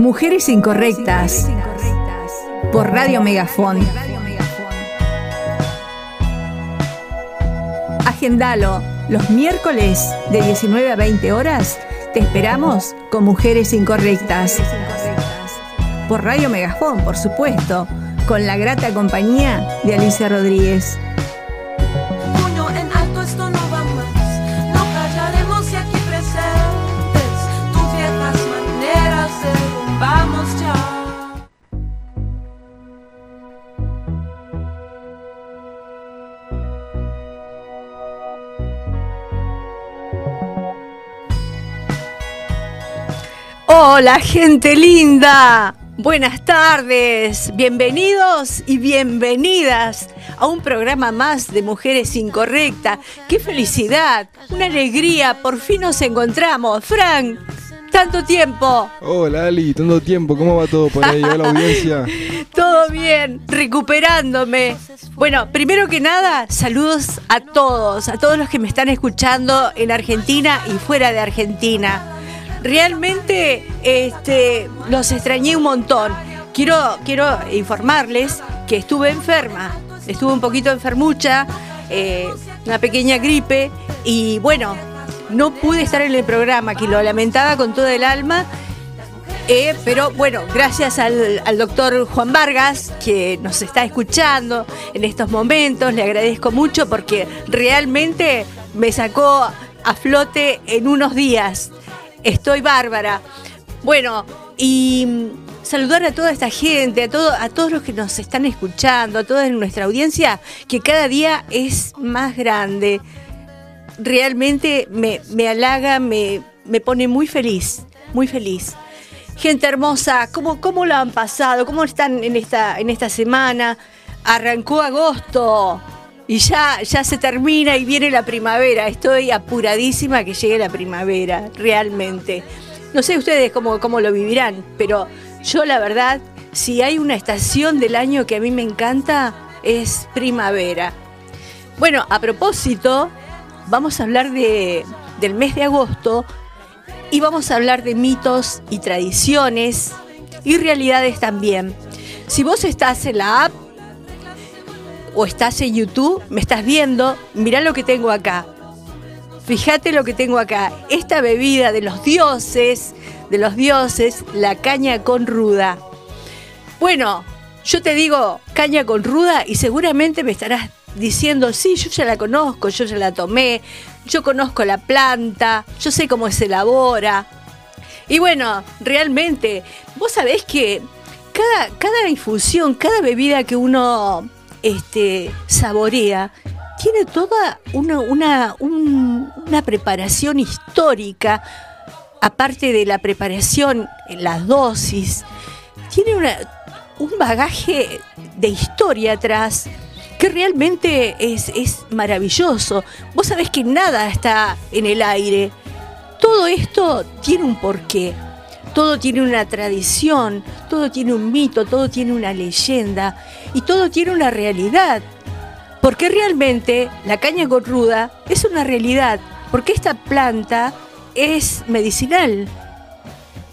Mujeres Incorrectas por Radio Megafón. Agendalo los miércoles de 19 a 20 horas. Te esperamos con Mujeres Incorrectas. Por Radio Megafón, por supuesto, con la grata compañía de Alicia Rodríguez. Hola gente linda, buenas tardes, bienvenidos y bienvenidas a un programa más de Mujeres Incorrectas. ¡Qué felicidad! ¡Una alegría! Por fin nos encontramos. Frank, tanto tiempo. Hola Ali, tanto tiempo. ¿Cómo va todo por ahí? la audiencia. todo bien, recuperándome. Bueno, primero que nada, saludos a todos, a todos los que me están escuchando en Argentina y fuera de Argentina realmente este, los extrañé un montón. Quiero, quiero informarles que estuve enferma, estuve un poquito enfermucha, eh, una pequeña gripe y bueno, no pude estar en el programa, que lo lamentaba con todo el alma. Eh, pero bueno, gracias al, al, doctor Juan Vargas, que nos está escuchando en estos momentos, le agradezco mucho porque realmente me sacó a flote en unos días. Estoy bárbara. Bueno, y saludar a toda esta gente, a, todo, a todos los que nos están escuchando, a toda nuestra audiencia, que cada día es más grande. Realmente me, halaga, me, me, pone muy feliz, muy feliz. Gente hermosa, ¿cómo, ¿cómo lo han pasado? ¿Cómo están en esta, en esta semana? Arrancó agosto y ya, ya se termina y viene la primavera. Estoy apuradísima que llegue la primavera, realmente. No sé ustedes cómo, cómo lo vivirán, pero yo la verdad, si hay una estación del año que a mí me encanta, es primavera. Bueno, a propósito, vamos a hablar de, del mes de agosto y vamos a hablar de mitos y tradiciones y realidades también. Si vos estás en la app o estás en YouTube, me estás viendo, mirá lo que tengo acá. Fíjate lo que tengo acá. Esta bebida de los dioses, de los dioses, la caña con ruda. Bueno, yo te digo caña con ruda y seguramente me estarás diciendo, sí, yo ya la conozco, yo ya la tomé, yo conozco la planta, yo sé cómo se elabora. Y bueno, realmente, vos sabés que cada, cada infusión, cada bebida que uno este, saborea, tiene toda una, una, preparación histórica, aparte de la preparación, las dosis, tiene un bagaje de historia atrás que realmente es, es maravilloso. Vos sabés que nada está en el aire. Todo esto tiene un porqué. Todo tiene una tradición, todo tiene un mito, todo tiene una leyenda y todo tiene una realidad. Porque realmente la caña gorruda es una realidad, porque esta planta es medicinal.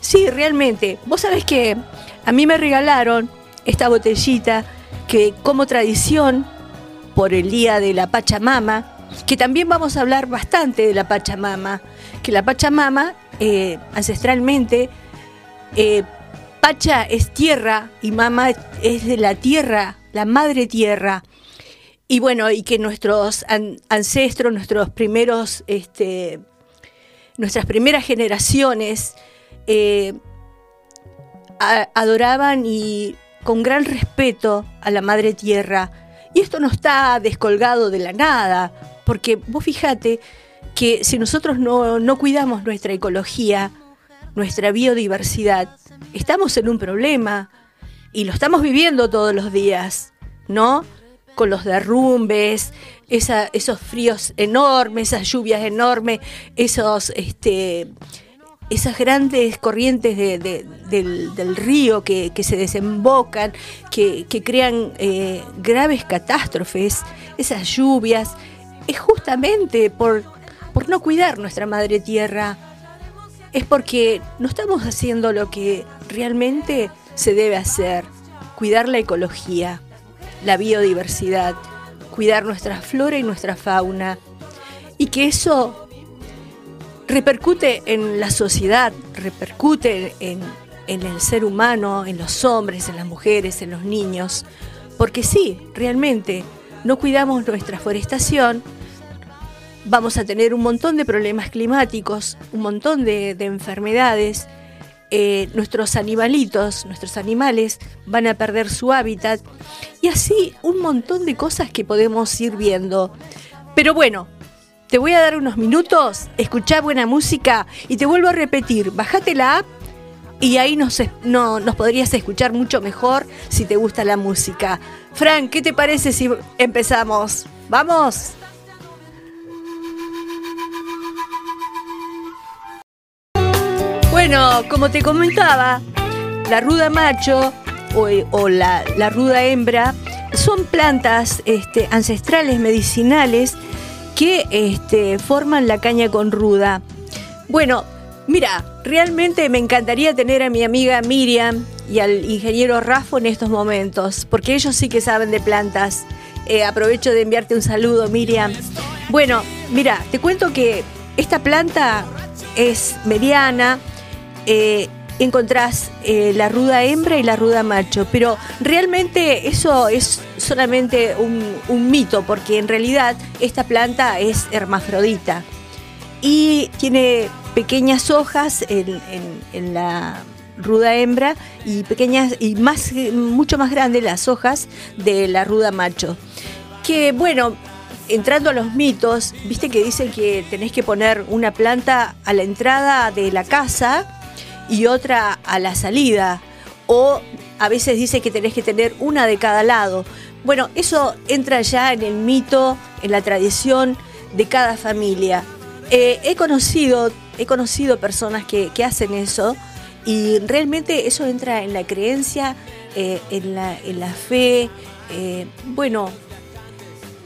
Sí, realmente. Vos sabés que a mí me regalaron esta botellita que como tradición por el día de la Pachamama, que también vamos a hablar bastante de la Pachamama, que la Pachamama eh, ancestralmente eh, Pacha es tierra y mamá es de la tierra, la madre tierra. Y bueno, y que nuestros ancestros, nuestros primeros, este, nuestras primeras generaciones eh, adoraban y con gran respeto a la madre tierra. Y esto no está descolgado de la nada, porque vos fíjate que si nosotros no, no cuidamos nuestra ecología, nuestra biodiversidad, estamos en un problema y lo estamos viviendo todos los días, ¿no? Con los derrumbes, esos fríos enormes, esas lluvias enormes, esos, este, esas grandes corrientes del, río que, se desembocan, que, crean eh, graves catástrofes, esas lluvias, es justamente por, por no cuidar nuestra madre tierra, es porque no estamos haciendo lo que realmente se debe hacer, cuidar la ecología, la biodiversidad, cuidar nuestra flora y nuestra fauna, y que eso repercute en la sociedad, repercute en, el ser humano, en los hombres, en las mujeres, en los niños, porque sí, realmente no cuidamos nuestra forestación, vamos a tener un montón de problemas climáticos, un montón de, enfermedades. Eh, nuestros animalitos, nuestros animales van a perder su hábitat y así un montón de cosas que podemos ir viendo. Pero bueno, te voy a dar unos minutos, escuchá buena música y te vuelvo a repetir, bajate la app y ahí nos, no, nos podrías escuchar mucho mejor si te gusta la música. Frank, ¿qué te parece si empezamos? ¿Vamos? Bueno, como te comentaba, la ruda macho o, la, ruda hembra son plantas este, ancestrales medicinales que este, forman la caña con ruda. Bueno, mira, realmente me encantaría tener a mi amiga Miriam y al ingeniero Rafa en estos momentos, porque ellos sí que saben de plantas. Eh, aprovecho de enviarte un saludo, Miriam. Bueno, mira, te cuento que esta planta es mediana, eh, encontrás eh, la ruda hembra y la ruda macho, pero realmente eso es solamente un, mito, porque en realidad esta planta es hermafrodita y tiene pequeñas hojas en, la ruda hembra y pequeñas y más mucho más grandes las hojas de la ruda macho. Que bueno, entrando a los mitos, viste que dicen que tenés que poner una planta a la entrada de la casa y otra a la salida. O a veces dice que tenés que tener una de cada lado. Bueno, eso entra ya en el mito, en la tradición de cada familia. Eh, he, conocido, he conocido personas que, hacen eso y realmente eso entra en la creencia, eh, en, la, en, la, fe, eh, bueno,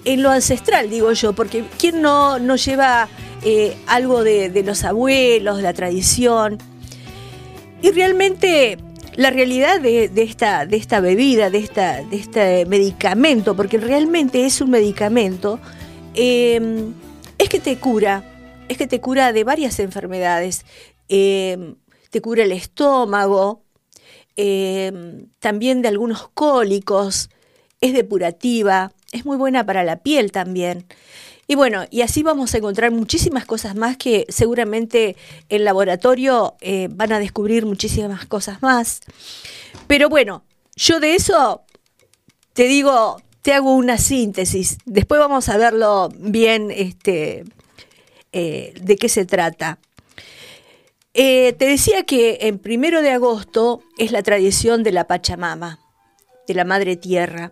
en lo ancestral, digo yo, porque ¿quién no, no lleva algo de, de los abuelos, de la tradición? Y realmente la realidad de, esta, de esta bebida, de, esta, de este medicamento, porque realmente es un medicamento, em, es que te cura, es que te cura de varias enfermedades. Em, te cura el estómago, em, también de algunos cólicos, es depurativa, es muy buena para la piel también. Y bueno, y así vamos a encontrar muchísimas cosas más que seguramente el laboratorio eh, van a descubrir muchísimas cosas más. Pero bueno, yo de eso te digo, te hago una síntesis. Después vamos a verlo bien, este, eh, de qué se trata. Eh, te decía que en primero de agosto es la tradición de la Pachamama, de la Madre Tierra.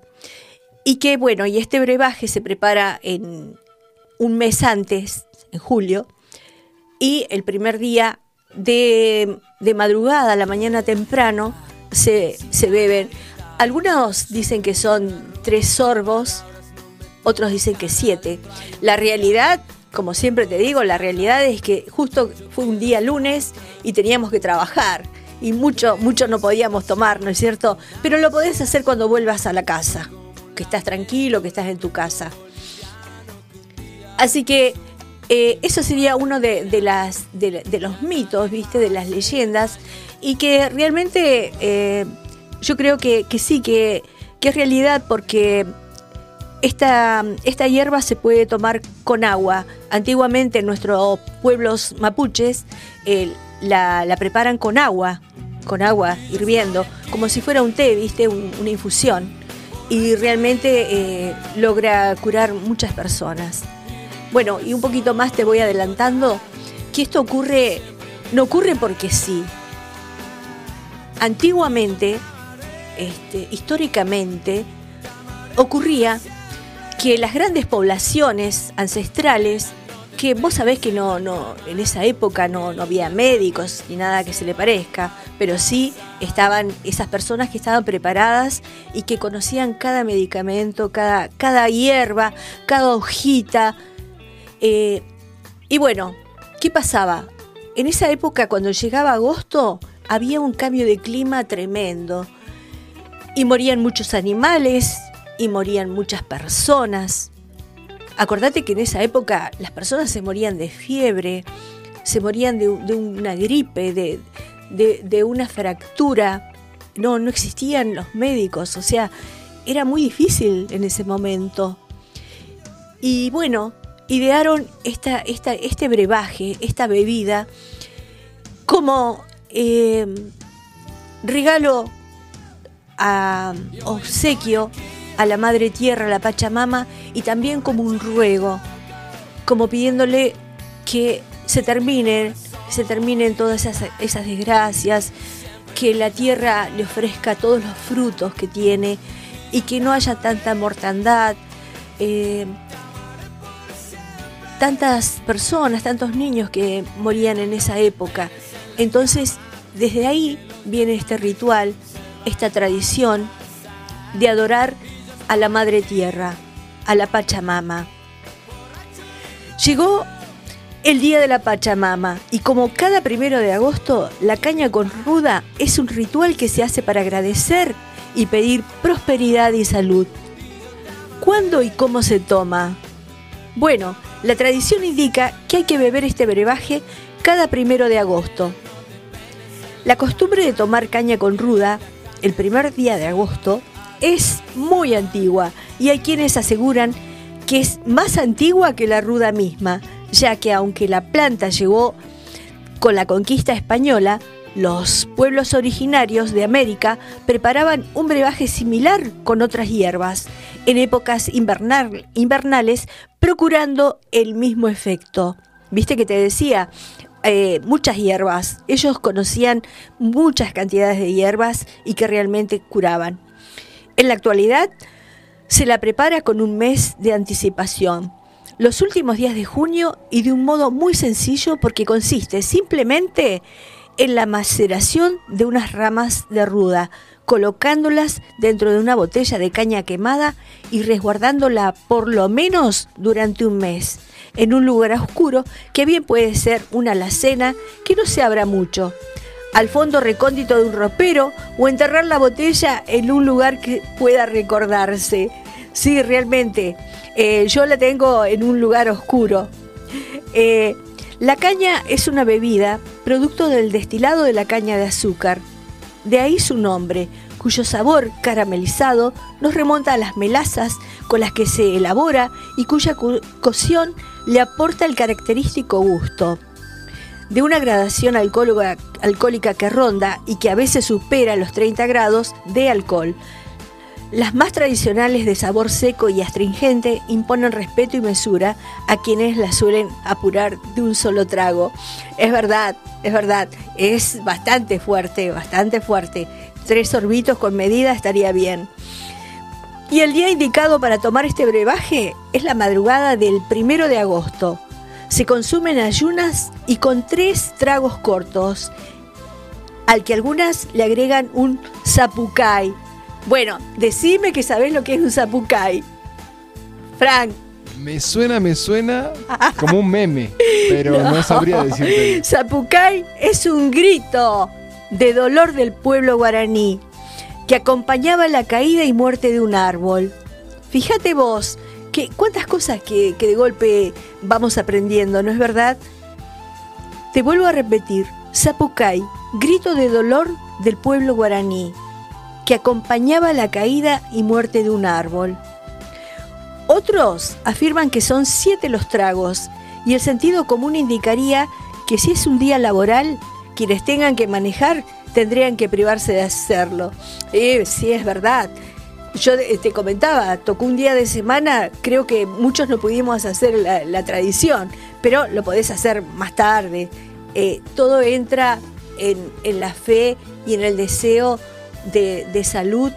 Y que bueno, y este brebaje se prepara en, un mes antes, en julio, y el primer día de, madrugada, la mañana temprano, se, beben. Algunos dicen que son tres sorbos, otros dicen que siete. La realidad, como siempre te digo, la realidad es que justo fue un día lunes y teníamos que trabajar y mucho, mucho no podíamos tomar, ¿no es cierto? Pero lo podés hacer cuando vuelvas a la casa, que estás tranquilo, que estás en tu casa. Así que eh, eso sería uno de, los mitos, ¿viste? De las leyendas. Y que realmente eh, yo creo que, sí, que, es realidad porque esta, esta hierba se puede tomar con agua. Antiguamente en nuestros pueblos mapuches la, preparan con agua, con agua hirviendo, como si fuera un té, ¿viste? una infusión. Y realmente eh, logra curar muchas personas. Bueno, y un poquito más te voy adelantando que esto ocurre, no ocurre porque sí. Antiguamente, este, históricamente, ocurría que las grandes poblaciones ancestrales, que vos sabés que no, no, en esa época no, no había médicos ni nada que se le parezca, pero sí estaban esas personas que estaban preparadas y que conocían cada medicamento, cada, cada hierba, cada hojita, eh, y bueno, ¿qué pasaba? en esa época, cuando llegaba agosto, había un cambio de clima tremendo. Y morían muchos animales, y morían muchas personas. Acordate que en esa época las personas se morían de fiebre, se morían de, una gripe, de, de, una fractura. No, no existían los médicos, o sea, era muy difícil en ese momento. Y bueno, idearon esta, esta, este brebaje, esta bebida, como eh, regalo a obsequio a la Madre Tierra, a la Pachamama, y también como un ruego, como pidiéndole que se terminen, se terminen todas esas, esas desgracias, que la tierra le ofrezca todos los frutos que tiene y que no haya tanta mortandad. Eh, tantas personas, tantos niños que morían en esa época. Entonces, desde ahí viene este ritual, esta tradición de adorar a la Madre Tierra, a la Pachamama. Llegó el día de la Pachamama y como cada primero de agosto, la caña con ruda es un ritual que se hace para agradecer y pedir prosperidad y salud. ¿Cuándo y cómo se toma? Bueno, la tradición indica que hay que beber este brebaje cada primero de agosto. La costumbre de tomar caña con ruda el primer día de agosto es muy antigua y hay quienes aseguran que es más antigua que la ruda misma, ya que aunque la planta llegó con la conquista española, los pueblos originarios de América preparaban un brebaje similar con otras hierbas en épocas invernales, procurando el mismo efecto. Viste que te decía, eh, muchas hierbas. Ellos conocían muchas cantidades de hierbas y que realmente curaban. En la actualidad se la prepara con un mes de anticipación. Los últimos días de junio y de un modo muy sencillo porque consiste simplemente en la maceración de unas ramas de ruda, colocándolas dentro de una botella de caña quemada y resguardándola por lo menos durante un mes, en un lugar oscuro que bien puede ser una alacena que no se abra mucho, al fondo recóndito de un ropero o enterrar la botella en un lugar que pueda recordarse. Sí, realmente, eh, yo la tengo en un lugar oscuro. Eh, la caña es una bebida producto del destilado de la caña de azúcar. De ahí su nombre, cuyo sabor caramelizado nos remonta a las melazas con las que se elabora y cuya cocción le aporta el característico gusto. De una gradación alcohólica que ronda y que a veces supera los 30 grados de alcohol, las más tradicionales de sabor seco y astringente imponen respeto y mesura a quienes las suelen apurar de un solo trago. Es verdad, es verdad, es bastante fuerte, bastante fuerte. Tres sorbitos con medida estaría bien. Y el día indicado para tomar este brebaje es la madrugada del primero de agosto. Se consumen ayunas y con tres tragos cortos, al que algunas le agregan un zapucay, bueno, decime que sabés lo que es un zapucay. Frank. Me suena, me suena como un meme, pero no, sabría decirte. Zapucay es un grito de dolor del pueblo guaraní que acompañaba la caída y muerte de un árbol. Fíjate vos, que cuántas cosas que, que de golpe vamos aprendiendo, ¿no es verdad? Te vuelvo a repetir, Zapucay, grito de dolor del pueblo guaraní que acompañaba la caída y muerte de un árbol. Otros afirman que son siete los tragos y el sentido común indicaría que si es un día laboral, quienes tengan que manejar tendrían que privarse de hacerlo. Eh, sí, es verdad. Yo te comentaba, tocó un día de semana, creo que muchos no pudimos hacer la, tradición, pero lo podés hacer más tarde. Eh, todo entra en, en la fe y en el deseo de, salud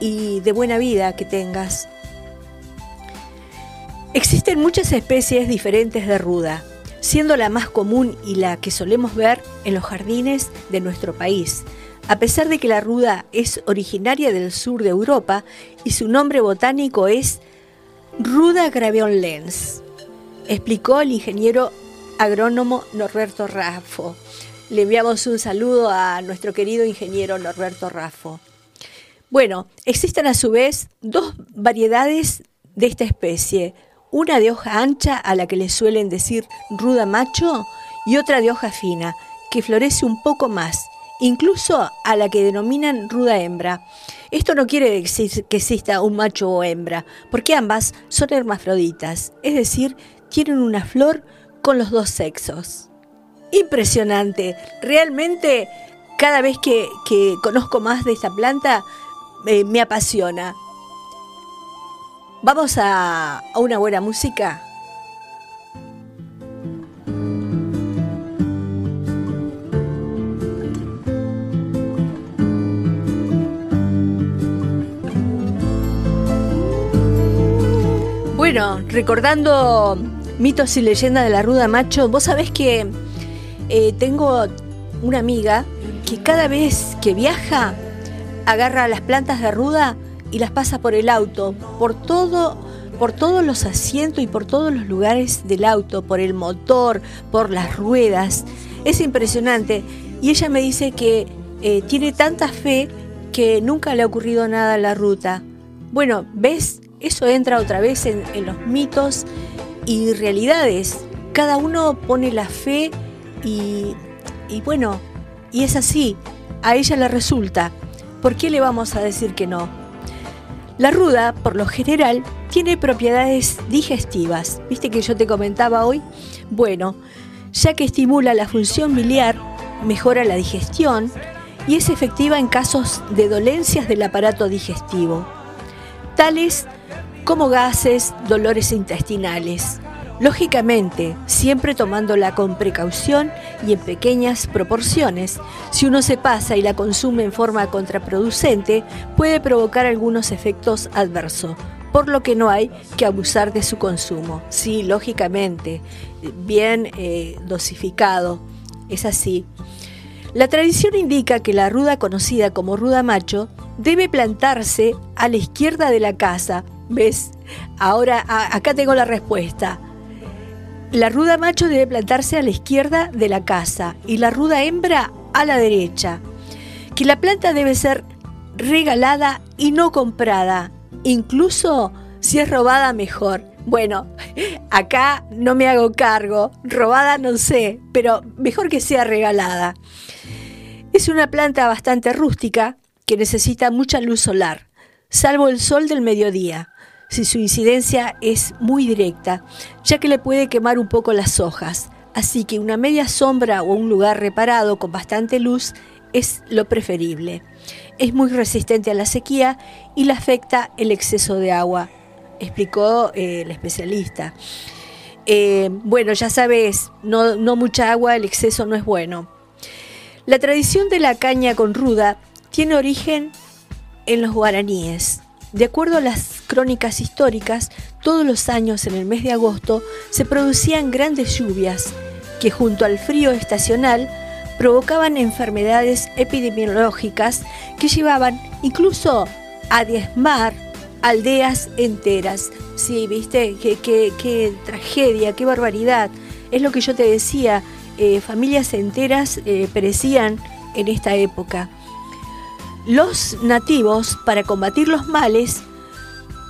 y de buena vida que tengas. Existen muchas especies diferentes de ruda, siendo la más común y la que solemos ver en los jardines de nuestro país. A pesar de que la ruda es originaria del sur de Europa y su nombre botánico es Ruda lens explicó el ingeniero agrónomo Norberto Raffo. Le enviamos un saludo a nuestro querido ingeniero Norberto Raffo. Bueno, existen a su vez dos variedades de esta especie, una de hoja ancha a la que le suelen decir ruda macho y otra de hoja fina, que florece un poco más, incluso a la que denominan ruda hembra. Esto no quiere decir que exista un macho o hembra, porque ambas son hermafroditas, es decir, tienen una flor con los dos sexos. Impresionante, realmente cada vez que, conozco más de esta planta eh, me apasiona. Vamos a, a una buena música. Bueno, recordando mitos y leyendas de la ruda macho, vos sabés que eh, tengo una amiga que cada vez que viaja agarra las plantas de ruda y las pasa por el auto, por todo, por todos los asientos y por todos los lugares del auto, por el motor, por las ruedas. Es impresionante. Y ella me dice que eh, tiene tanta fe que nunca le ha ocurrido nada en la ruta. Bueno, ¿ves? eso entra otra vez en, los mitos y realidades. Cada uno pone la fe y, bueno, y es así, a ella le resulta. ¿Por qué le vamos a decir que no? La ruda, por lo general, tiene propiedades digestivas. ¿Viste que yo te comentaba hoy? Bueno, ya que estimula la función biliar, mejora la digestión y es efectiva en casos de dolencias del aparato digestivo, tales como gases, dolores intestinales. Lógicamente, siempre tomándola con precaución y en pequeñas proporciones. Si uno se pasa y la consume en forma contraproducente, puede provocar algunos efectos adversos, por lo que no hay que abusar de su consumo. Sí, lógicamente, bien eh, dosificado, es así. La tradición indica que la ruda conocida como ruda macho debe plantarse a la izquierda de la casa ¿Ves? Ahora, acá tengo la respuesta. La ruda macho debe plantarse a la izquierda de la casa y la ruda hembra a la derecha. Que la planta debe ser regalada y no comprada, incluso si es robada mejor. Bueno, acá no me hago cargo, robada no sé, pero mejor que sea regalada. Es una planta bastante rústica que necesita mucha luz solar, salvo el sol del mediodía si su incidencia es muy directa, ya que le puede quemar un poco las hojas. Así que una media sombra o un lugar reparado con bastante luz es lo preferible. Es muy resistente a la sequía y le afecta el exceso de agua, explicó eh, el especialista. Eh, bueno, ya sabes, no, no mucha agua, el exceso no es bueno. La tradición de la caña con ruda tiene origen en los guaraníes. De acuerdo a las crónicas históricas, todos los años en el mes de agosto se producían grandes lluvias que junto al frío estacional provocaban enfermedades epidemiológicas que llevaban incluso a diezmar aldeas enteras. Sí, viste, qué, tragedia, qué barbaridad. Es lo que yo te decía, eh, familias enteras eh, perecían en esta época. Los nativos, para combatir los males,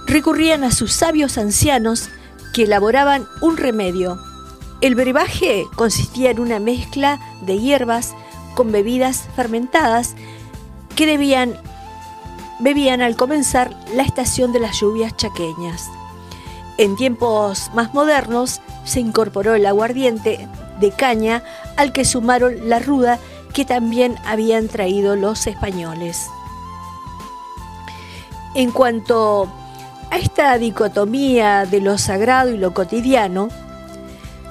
recurrían a sus sabios ancianos que elaboraban un remedio. El brebaje consistía en una mezcla de hierbas con bebidas fermentadas que debían, bebían al comenzar la estación de las lluvias chaqueñas. En tiempos más modernos se incorporó el aguardiente de caña al que sumaron la ruda que también habían traído los españoles. En cuanto a esta dicotomía de lo sagrado y lo cotidiano,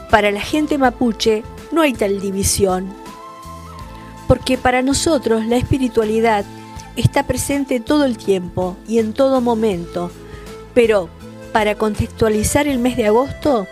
para la gente mapuche no hay tal división, porque para nosotros la espiritualidad está presente todo el tiempo y en todo momento, pero para contextualizar el mes de agosto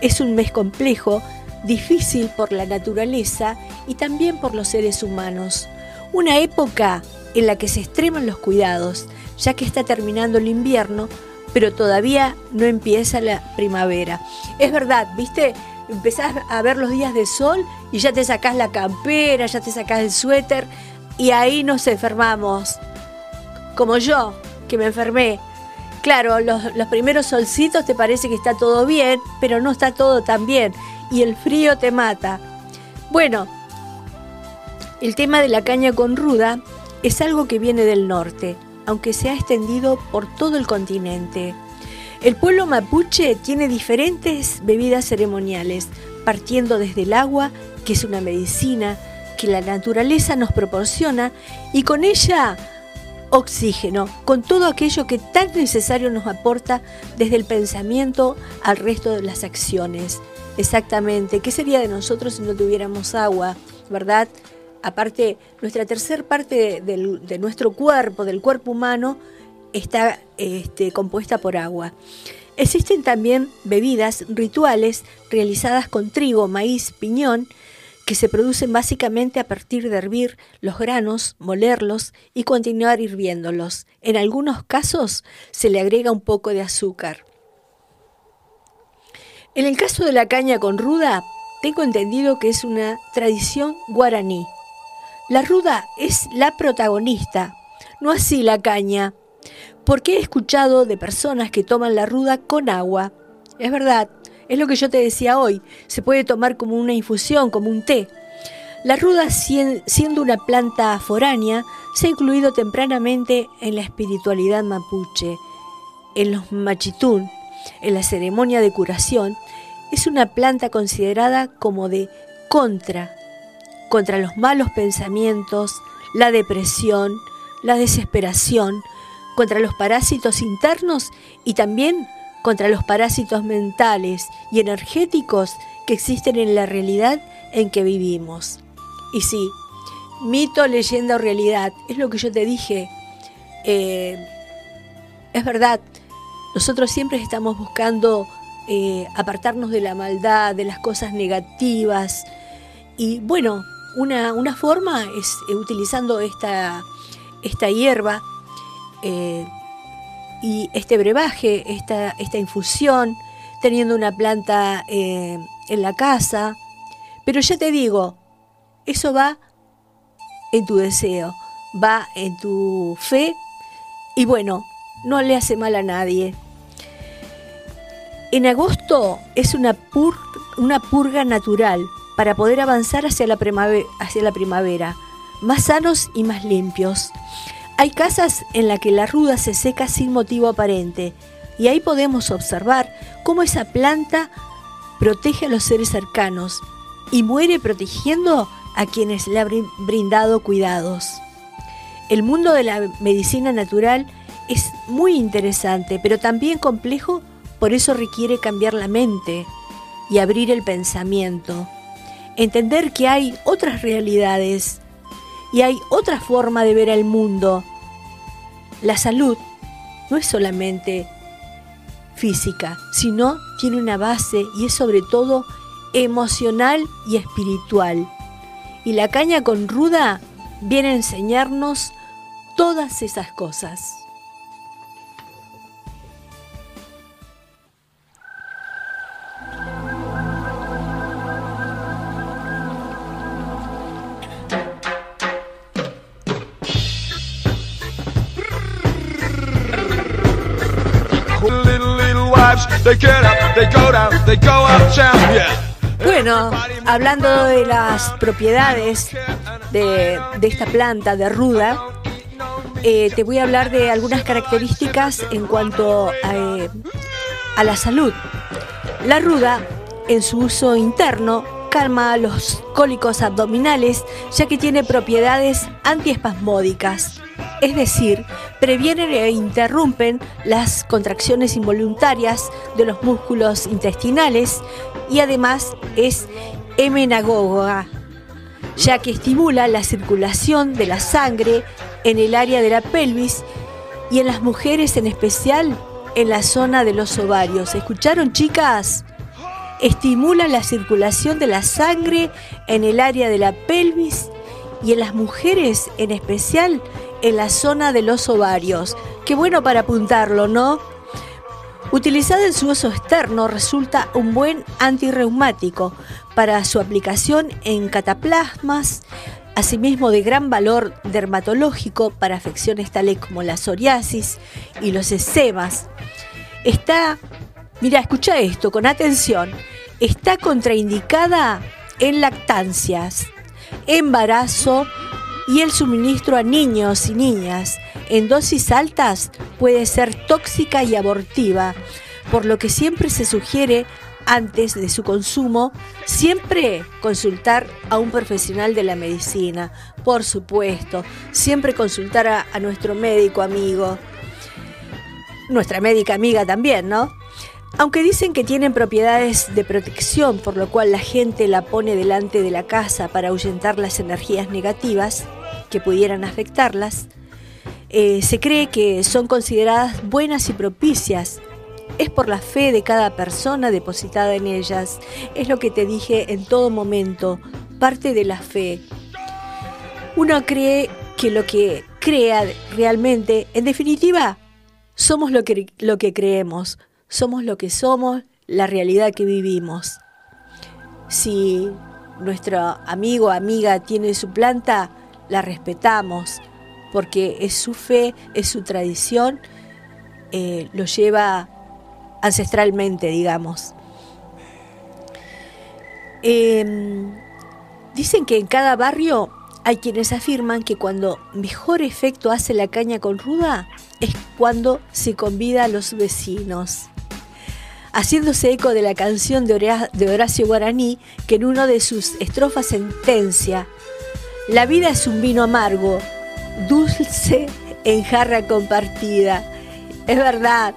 es un mes complejo difícil por la naturaleza y también por los seres humanos. Una época en la que se extreman los cuidados, ya que está terminando el invierno, pero todavía no empieza la primavera. Es verdad, viste, empezás a ver los días de sol y ya te sacás la campera, ya te sacás el suéter y ahí nos enfermamos. Como yo, que me enfermé. Claro, los, los primeros solcitos te parece que está todo bien, pero no está todo tan bien y el frío te mata. Bueno, el tema de la caña con ruda es algo que viene del norte, aunque se ha extendido por todo el continente. El pueblo mapuche tiene diferentes bebidas ceremoniales, partiendo desde el agua, que es una medicina que la naturaleza nos proporciona, y con ella oxígeno, con todo aquello que tan necesario nos aporta desde el pensamiento al resto de las acciones. Exactamente, ¿qué sería de nosotros si no tuviéramos agua? ¿Verdad? Aparte, nuestra tercer parte de, nuestro cuerpo, del cuerpo humano, está este, compuesta por agua. Existen también bebidas rituales realizadas con trigo, maíz, piñón, que se producen básicamente a partir de hervir los granos, molerlos y continuar hirviéndolos. En algunos casos se le agrega un poco de azúcar. En el caso de la caña con ruda, tengo entendido que es una tradición guaraní. La ruda es la protagonista, no así la caña, porque he escuchado de personas que toman la ruda con agua. Es verdad, es lo que yo te decía hoy, se puede tomar como una infusión, como un té. La ruda, siendo una planta foránea, se ha incluido tempranamente en la espiritualidad mapuche, en los machitún, en la ceremonia de curación. Es una planta considerada como de contra, contra los malos pensamientos, la depresión, la desesperación, contra los parásitos internos y también contra los parásitos mentales y energéticos que existen en la realidad en que vivimos. Y sí, mito, leyenda o realidad, es lo que yo te dije. Eh, es verdad, nosotros siempre estamos buscando eh, apartarnos de la maldad, de las cosas negativas. Y bueno, una, una forma es eh, utilizando esta, esta hierba eh, y este brebaje, esta, esta infusión, teniendo una planta en la casa. Pero ya te digo, eso va en tu deseo, va en tu fe y bueno, no le hace mal a nadie. En agosto es una, una purga natural para poder avanzar hacia la, hacia la primavera, más sanos y más limpios. Hay casas en las que la ruda se seca sin motivo aparente y ahí podemos observar cómo esa planta protege a los seres cercanos y muere protegiendo a quienes le han brindado cuidados. El mundo de la medicina natural es muy interesante, pero también complejo, por eso requiere cambiar la mente y abrir el pensamiento. Entender que hay otras realidades y hay otra forma de ver el mundo. La salud no es solamente física, sino tiene una base y es sobre todo emocional y espiritual. Y la caña con ruda viene a enseñarnos todas esas cosas. Bueno, hablando de las propiedades de, esta planta de ruda, eh, te voy a hablar de algunas características en cuanto a, eh, a la salud. La ruda, en su uso interno, calma los cólicos abdominales, ya que tiene propiedades antiespasmódicas es decir, previenen e interrumpen las contracciones involuntarias de los músculos intestinales y además es hemenagoga, ya que estimula la circulación de la sangre en el área de la pelvis y en las mujeres en especial en la zona de los ovarios. ¿Escucharon chicas? Estimula la circulación de la sangre en el área de la pelvis y en las mujeres en especial en la zona de los ovarios. Qué bueno para apuntarlo, ¿no? Utilizada en su uso externo resulta un buen antirreumático para su aplicación en cataplasmas, asimismo de gran valor dermatológico para afecciones tales como la psoriasis y los eczemas. Está, mira, escucha esto con atención, está contraindicada en lactancias, embarazo y el suministro a niños y niñas en dosis altas puede ser tóxica y abortiva, por lo que siempre se sugiere antes de su consumo, siempre consultar a un profesional de la medicina, por supuesto, siempre consultar a, a nuestro médico amigo, nuestra médica amiga también, ¿no? Aunque dicen que tienen propiedades de protección, por lo cual la gente la pone delante de la casa para ahuyentar las energías negativas que pudieran afectarlas, eh, se cree que son consideradas buenas y propicias. Es por la fe de cada persona depositada en ellas. Es lo que te dije en todo momento, parte de la fe. Uno cree que lo que crea realmente, en definitiva, somos lo que, lo que creemos somos lo que somos, la realidad que vivimos. Si nuestro amigo o amiga tiene su planta, la respetamos, porque es su fe, es su tradición, eh, lo lleva ancestralmente, digamos. Em, dicen que en cada barrio hay quienes afirman que cuando mejor efecto hace la caña con ruda es cuando se convida a los vecinos haciéndose eco de la canción de Horacio Guaraní, que en una de sus estrofas sentencia, la vida es un vino amargo, dulce en jarra compartida. Es verdad,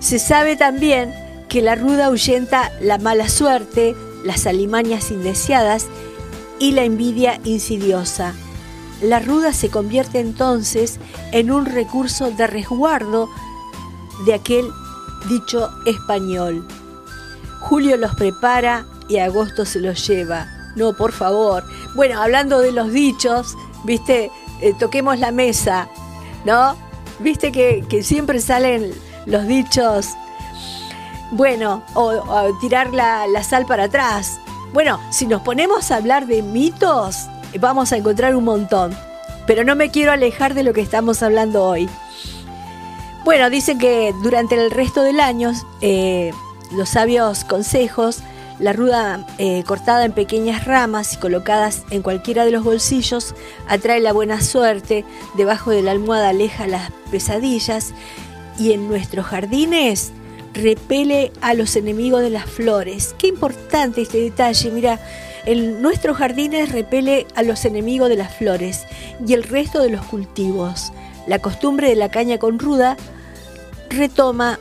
se sabe también que la ruda ahuyenta la mala suerte, las alimañas indeseadas y la envidia insidiosa. La ruda se convierte entonces en un recurso de resguardo de aquel dicho español. Julio los prepara y agosto se los lleva. No, por favor. Bueno, hablando de los dichos, viste, eh, toquemos la mesa, ¿no? Viste que, siempre salen los dichos, bueno, o, tirar la, la sal para atrás. Bueno, si nos ponemos a hablar de mitos, vamos a encontrar un montón. Pero no me quiero alejar de lo que estamos hablando hoy. Bueno, dicen que durante el resto del año, eh, los sabios consejos, la ruda eh, cortada en pequeñas ramas y colocadas en cualquiera de los bolsillos atrae la buena suerte, debajo de la almohada aleja las pesadillas y en nuestros jardines repele a los enemigos de las flores. Qué importante este detalle, mira, en nuestros jardines repele a los enemigos de las flores y el resto de los cultivos. La costumbre de la caña con ruda retoma,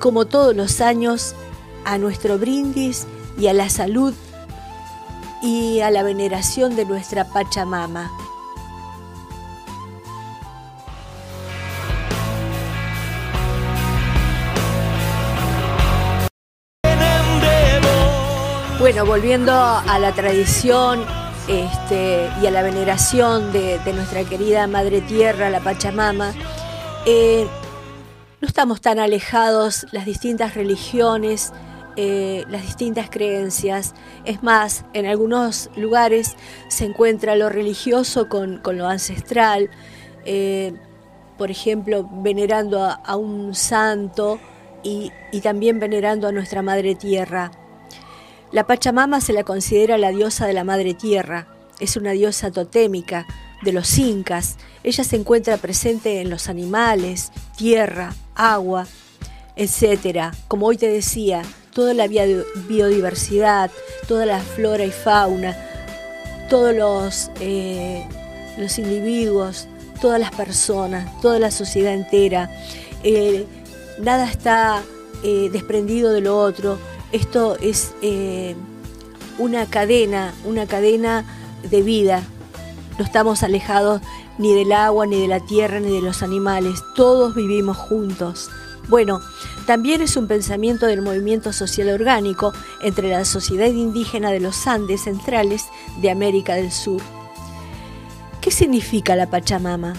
como todos los años, a nuestro brindis y a la salud y a la veneración de nuestra Pachamama. Bueno, volviendo a la tradición este, y a la veneración de, nuestra querida Madre Tierra, la Pachamama, eh, no estamos tan alejados las distintas religiones, eh, las distintas creencias. Es más, en algunos lugares se encuentra lo religioso con, lo ancestral, eh, por ejemplo, venerando a, un santo y también venerando a nuestra Madre Tierra. La Pachamama se la considera la diosa de la Madre Tierra, es una diosa totémica de los incas. Ella se encuentra presente en los animales, tierra, agua, etcétera. Como hoy te decía, toda la biodiversidad, toda la flora y fauna, todos los, eh, los individuos, todas las personas, toda la sociedad entera. Eh, nada está eh, desprendido de lo otro. Esto es una cadena, una cadena de vida. No estamos alejados ni del agua, ni de la tierra, ni de los animales. Todos vivimos juntos. Bueno, también es un pensamiento del movimiento social orgánico entre la sociedad indígena de los Andes centrales de América del Sur. ¿Qué significa la Pachamama?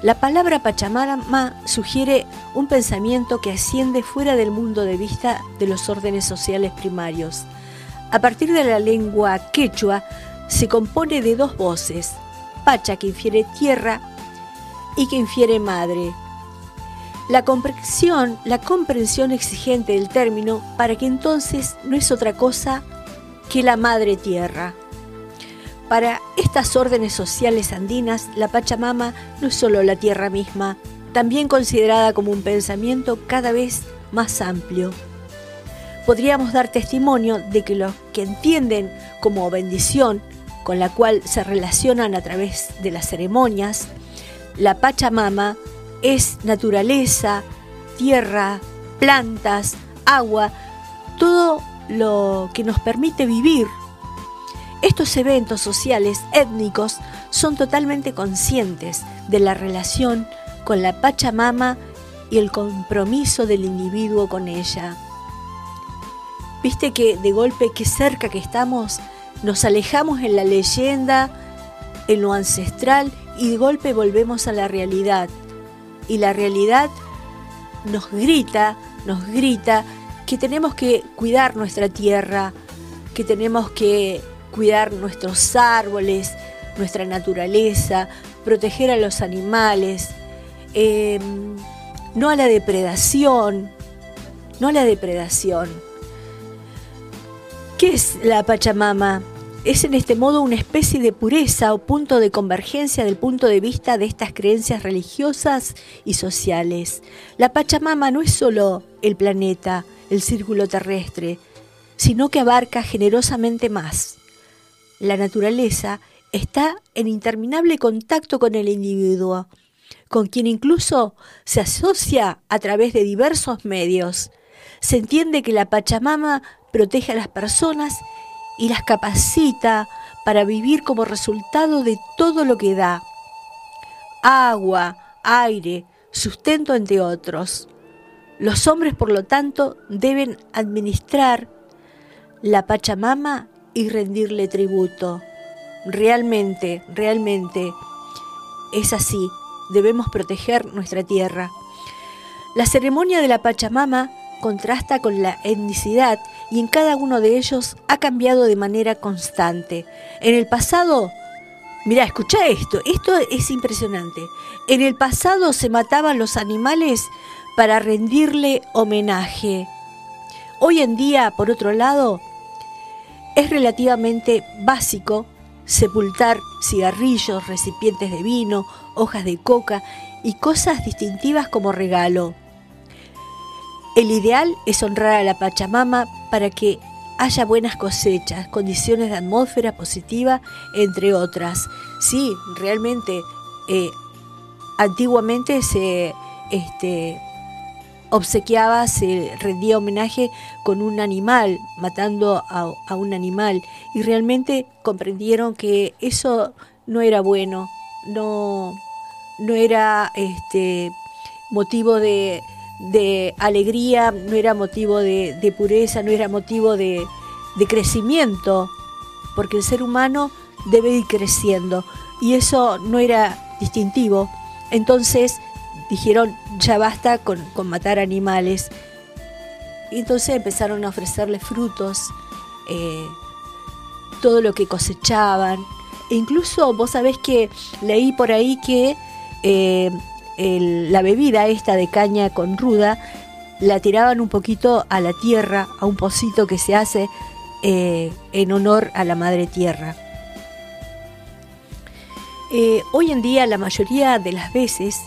La palabra Pachamama sugiere un pensamiento que asciende fuera del mundo de vista de los órdenes sociales primarios. A partir de la lengua quechua, se compone de dos voces, pacha que infiere tierra y que infiere madre. La comprensión, la comprensión exigente del término para que entonces no es otra cosa que la madre tierra. Para estas órdenes sociales andinas, la Pachamama no es solo la tierra misma, también considerada como un pensamiento cada vez más amplio. Podríamos dar testimonio de que los que entienden como bendición, con la cual se relacionan a través de las ceremonias, la Pachamama es naturaleza, tierra, plantas, agua, todo lo que nos permite vivir estos eventos sociales étnicos son totalmente conscientes de la relación con la Pachamama y el compromiso del individuo con ella. Viste que de golpe, qué cerca que estamos, nos alejamos en la leyenda, en lo ancestral y de golpe volvemos a la realidad. Y la realidad nos grita, nos grita que tenemos que cuidar nuestra tierra, que tenemos que cuidar nuestros árboles, nuestra naturaleza, proteger a los animales, em, no a la depredación, no a la depredación. ¿Qué es la Pachamama? Es en este modo una especie de pureza o punto de convergencia del punto de vista de estas creencias religiosas y sociales. La Pachamama no es solo el planeta, el círculo terrestre, sino que abarca generosamente más la naturaleza está en interminable contacto con el individuo, con quien incluso se asocia a través de diversos medios. Se entiende que la Pachamama protege a las personas y las capacita para vivir como resultado de todo lo que da. Agua, aire, sustento, entre otros. Los hombres, por lo tanto, deben administrar la Pachamama y rendirle tributo. Realmente, realmente es así. Debemos proteger nuestra tierra. La ceremonia de la Pachamama contrasta con la etnicidad y en cada uno de ellos ha cambiado de manera constante. En el pasado, mira, escucha esto, esto es impresionante. En el pasado se mataban los animales para rendirle homenaje. Hoy en día, por otro lado, es relativamente básico sepultar cigarrillos, recipientes de vino, hojas de coca y cosas distintivas como regalo. El ideal es honrar a la Pachamama para que haya buenas cosechas, condiciones de atmósfera positiva, entre otras. Sí, realmente, eh, antiguamente se este, obsequiaba, se rendía homenaje con un animal, matando a, un animal, y realmente comprendieron que eso no era bueno, no, no era este, motivo de, alegría, no era motivo de, pureza, no era motivo de, de crecimiento, porque el ser humano debe ir creciendo, y eso no era distintivo. Entonces, dijeron, ya basta con, matar animales. Y entonces empezaron a ofrecerle frutos, eh, todo lo que cosechaban. E incluso vos sabés que leí por ahí que eh, la bebida esta de caña con ruda la tiraban un poquito a la tierra, a un pocito que se hace eh, en honor a la madre tierra. hoy en día la mayoría de las veces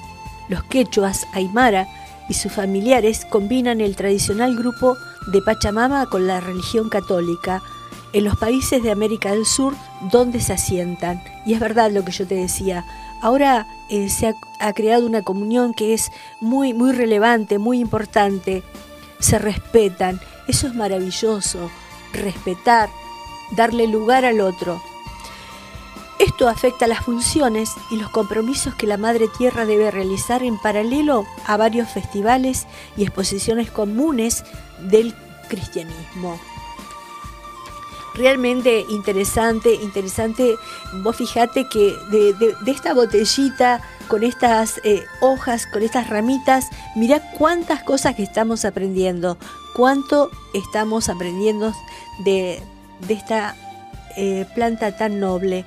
los quechuas, aymara y sus familiares combinan el tradicional grupo de Pachamama con la religión católica en los países de América del Sur donde se asientan. Y es verdad lo que yo te decía. Ahora eh, se ha, creado una comunión que es muy, muy relevante, muy importante. Se respetan. Eso es maravilloso. Respetar, darle lugar al otro. Esto afecta las funciones y los compromisos que la Madre Tierra debe realizar en paralelo a varios festivales y exposiciones comunes del cristianismo. Realmente interesante, interesante. Vos fijate que de, esta botellita con estas eh, hojas, con estas ramitas, mira cuántas cosas que estamos aprendiendo, cuánto estamos aprendiendo de, esta eh, planta tan noble.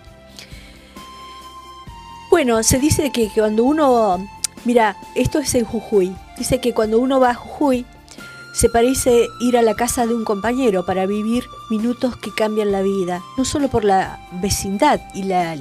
Bueno, se dice que cuando uno, mira, esto es en Jujuy, dice que cuando uno va a Jujuy, se parece ir a la casa de un compañero para vivir minutos que cambian la vida, no solo por la vecindad y la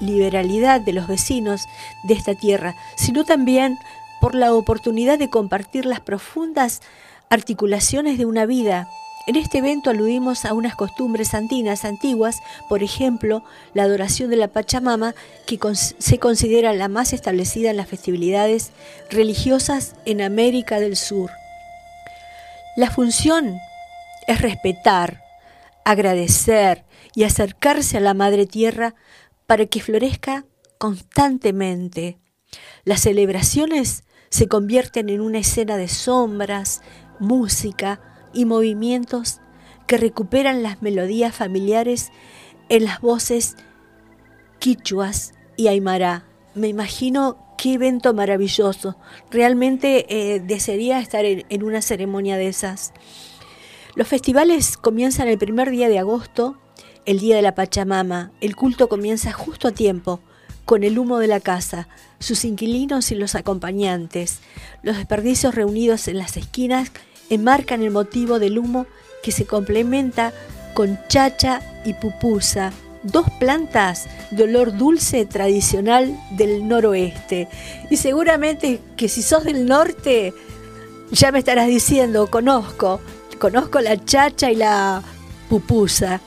liberalidad de los vecinos de esta tierra, sino también por la oportunidad de compartir las profundas articulaciones de una vida. En este evento aludimos a unas costumbres andinas antiguas, por ejemplo, la adoración de la Pachamama, que se considera la más establecida en las festividades religiosas en América del Sur. La función es respetar, agradecer y acercarse a la Madre Tierra para que florezca constantemente. Las celebraciones se convierten en una escena de sombras, música y movimientos que recuperan las melodías familiares en las voces quichuas y aymara. Me imagino qué evento maravilloso. Realmente eh, desearía estar en, una ceremonia de esas. Los festivales comienzan el primer día de agosto, el día de la Pachamama. El culto comienza justo a tiempo, con el humo de la casa, sus inquilinos y los acompañantes. Los desperdicios reunidos en las esquinas enmarcan el motivo del humo que se complementa con chacha y pupusa, dos plantas de olor dulce tradicional del noroeste. Y seguramente que si sos del norte, ya me estarás diciendo, conozco, conozco la chacha y la pupusa,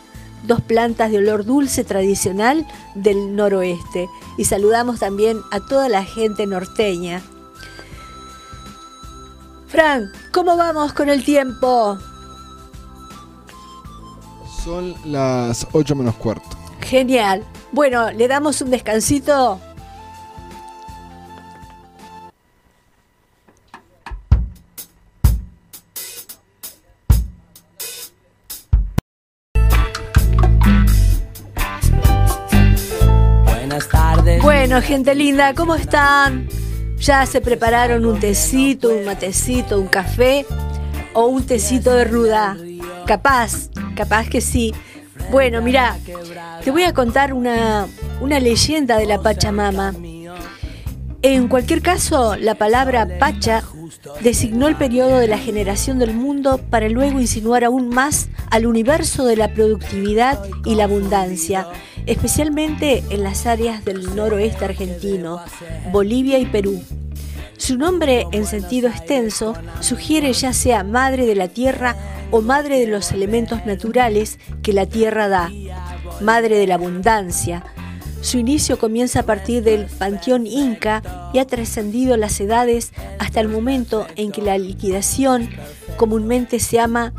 dos plantas de olor dulce tradicional del noroeste. Y saludamos también a toda la gente norteña. Fran, ¿cómo vamos con el tiempo? Son las 8 menos cuarto. Genial. Bueno, le damos un descansito. Buenas tardes. Bueno, gente linda, ¿cómo están? ¿Ya se prepararon un tecito, un matecito, un café o un tecito de ruda? Capaz, capaz que sí. Bueno, mira, te voy a contar una, una leyenda de la Pachamama. En cualquier caso, la palabra Pacha designó el periodo de la generación del mundo para luego insinuar aún más al universo de la productividad y la abundancia, especialmente en las áreas del noroeste argentino, Bolivia y Perú. Su nombre en sentido extenso sugiere ya sea madre de la tierra o madre de los elementos naturales que la tierra da, madre de la abundancia. Su inicio comienza a partir del panteón inca y ha trascendido las edades hasta el momento en que la liquidación comúnmente se llama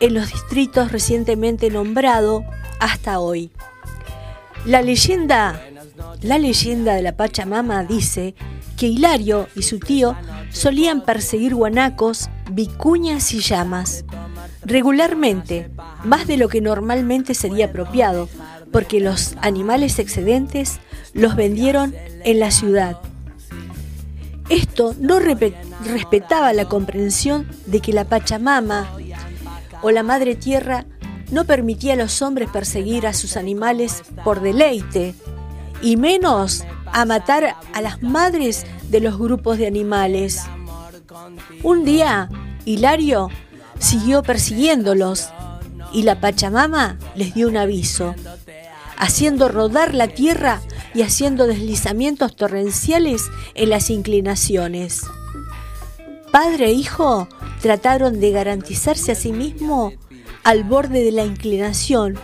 en los distritos recientemente nombrado hasta hoy. La leyenda, la leyenda de la Pachamama dice que Hilario y su tío solían perseguir guanacos vicuñas y llamas, regularmente, más de lo que normalmente sería apropiado, porque los animales excedentes los vendieron en la ciudad. Esto no respetaba la comprensión de que la Pachamama o la Madre Tierra no permitía a los hombres perseguir a sus animales por deleite, y menos a matar a las madres de los grupos de animales. Un día, Hilario siguió persiguiéndolos y la Pachamama les dio un aviso, haciendo rodar la tierra y haciendo deslizamientos torrenciales en las inclinaciones. Padre e hijo trataron de garantizarse a sí mismo al borde de la inclinación,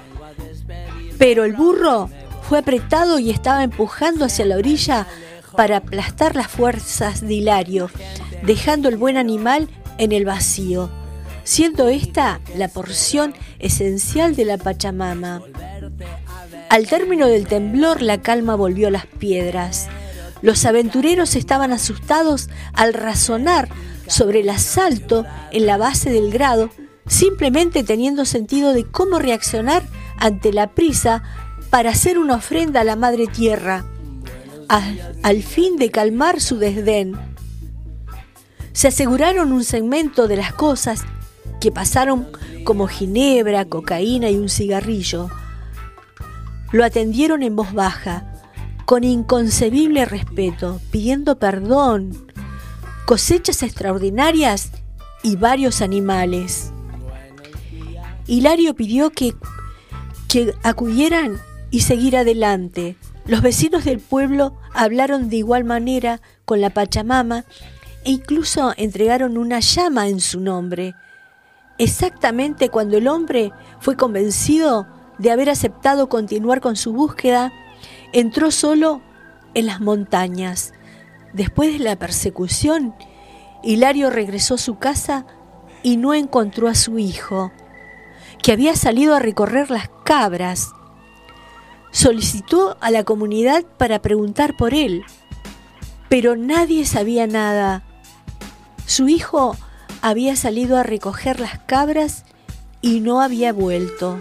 pero el burro fue apretado y estaba empujando hacia la orilla para aplastar las fuerzas de Hilario, dejando el buen animal en el vacío, siendo esta la porción esencial de la Pachamama. Al término del temblor la calma volvió a las piedras. Los aventureros estaban asustados al razonar sobre el asalto en la base del grado, simplemente teniendo sentido de cómo reaccionar ante la prisa para hacer una ofrenda a la Madre Tierra. al fin de calmar su desdén. Se aseguraron un segmento de las cosas que pasaron como ginebra, cocaína y un cigarrillo. Lo atendieron en voz baja, con inconcebible respeto, pidiendo perdón, cosechas extraordinarias y varios animales. Hilario pidió que, que acudieran y seguir adelante. Los vecinos del pueblo hablaron de igual manera con la Pachamama e incluso entregaron una llama en su nombre. Exactamente cuando el hombre fue convencido de haber aceptado continuar con su búsqueda, entró solo en las montañas. Después de la persecución, Hilario regresó a su casa y no encontró a su hijo, que había salido a recorrer las cabras. Solicitó a la comunidad para preguntar por él, pero nadie sabía nada. Su hijo había salido a recoger las cabras y no había vuelto.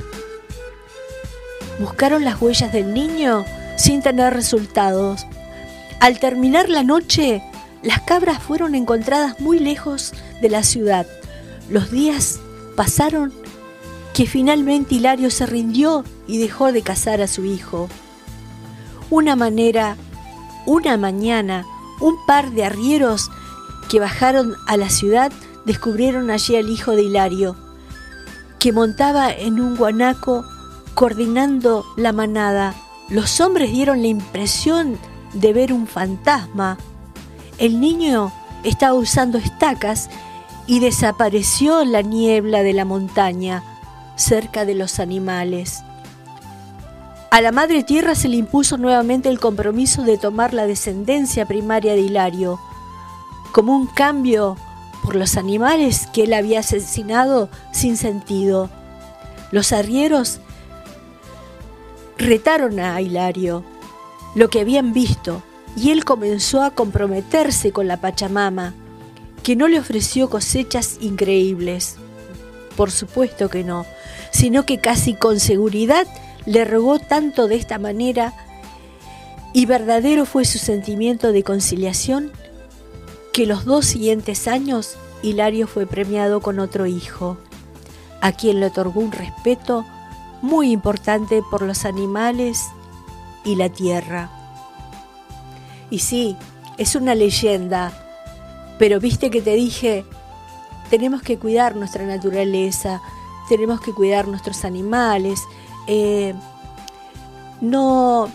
Buscaron las huellas del niño sin tener resultados. Al terminar la noche, las cabras fueron encontradas muy lejos de la ciudad. Los días pasaron que finalmente Hilario se rindió y dejó de cazar a su hijo. Una manera, una mañana, un par de arrieros que bajaron a la ciudad descubrieron allí al hijo de Hilario, que montaba en un guanaco coordinando la manada. Los hombres dieron la impresión de ver un fantasma. El niño estaba usando estacas y desapareció la niebla de la montaña, cerca de los animales. A la Madre Tierra se le impuso nuevamente el compromiso de tomar la descendencia primaria de Hilario, como un cambio por los animales que él había asesinado sin sentido. Los arrieros retaron a Hilario lo que habían visto y él comenzó a comprometerse con la Pachamama, que no le ofreció cosechas increíbles. Por supuesto que no, sino que casi con seguridad le rogó tanto de esta manera y verdadero fue su sentimiento de conciliación que los dos siguientes años Hilario fue premiado con otro hijo, a quien le otorgó un respeto muy importante por los animales y la tierra. Y sí, es una leyenda, pero viste que te dije, tenemos que cuidar nuestra naturaleza, tenemos que cuidar nuestros animales, eh, no,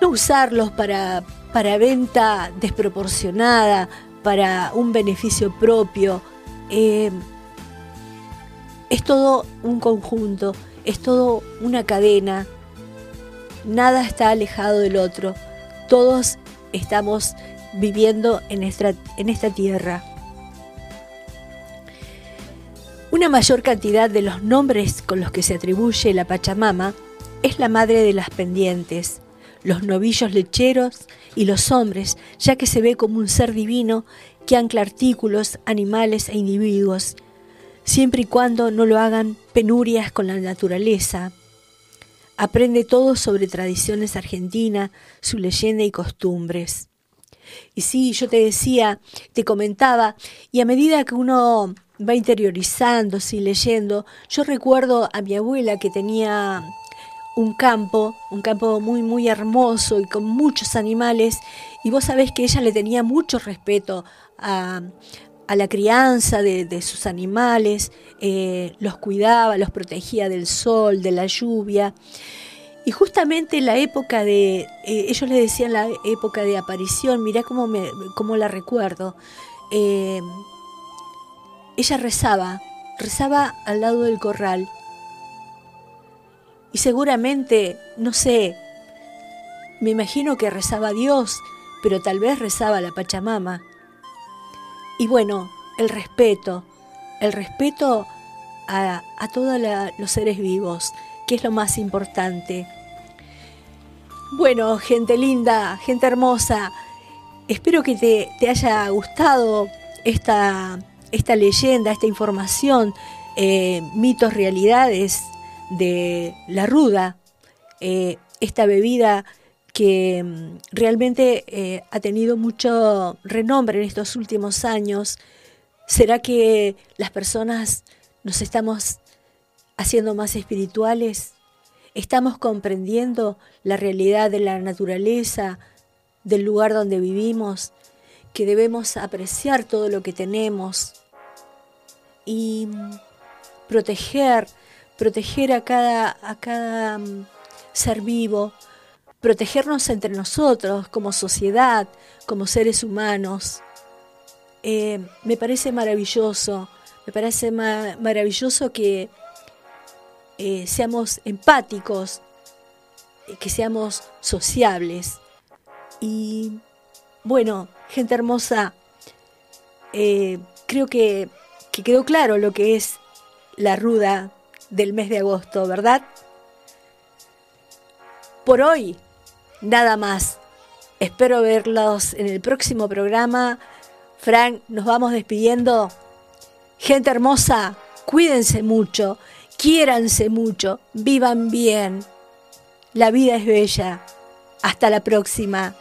no usarlos para, para venta desproporcionada, para un beneficio propio. Eh, es todo un conjunto, es todo una cadena. Nada está alejado del otro. Todos estamos viviendo en esta, en esta tierra. Una mayor cantidad de los nombres con los que se atribuye la Pachamama es la madre de las pendientes, los novillos lecheros y los hombres, ya que se ve como un ser divino que ancla artículos, animales e individuos, siempre y cuando no lo hagan penurias con la naturaleza. Aprende todo sobre tradiciones argentinas, su leyenda y costumbres. Y sí, yo te decía, te comentaba, y a medida que uno va interiorizándose y leyendo, yo recuerdo a mi abuela que tenía un campo, un campo muy, muy hermoso y con muchos animales, y vos sabés que ella le tenía mucho respeto a, la crianza de, sus animales, eh, los cuidaba, los protegía del sol, de la lluvia. Y justamente en la época de, eh, ellos le decían la época de aparición, mirá cómo, me, cómo la recuerdo, eh, ella rezaba, rezaba al lado del corral y seguramente, no sé, me imagino que rezaba a Dios, pero tal vez rezaba a la Pachamama. Y bueno, el respeto, el respeto a, todos los seres vivos, que es lo más importante. Bueno, gente linda, gente hermosa, espero que te, haya gustado esta, esta, leyenda, esta información, eh, mitos, realidades de la ruda, eh, esta bebida que mm, realmente eh, ha tenido mucho renombre en estos últimos años. ¿Será que las personas nos estamos haciendo más espirituales? ¿Estamos comprendiendo la realidad de la naturaleza, del lugar donde vivimos? Que debemos apreciar todo lo que tenemos y mm, proteger, proteger a cada, a cada mm, ser vivo, protegernos entre nosotros como sociedad, como seres humanos. Eh, me parece maravilloso, me parece maravilloso que eh, seamos empáticos, eh, que seamos sociables. Y bueno, gente hermosa, creo que, que quedó claro lo que es la ruda del mes de agosto, ¿verdad? Por hoy nada más. Espero verlos en el próximo programa. Frank, nos vamos despidiendo. Gente hermosa, cuídense mucho, quiéranse mucho, vivan bien. La vida es bella. Hasta la próxima.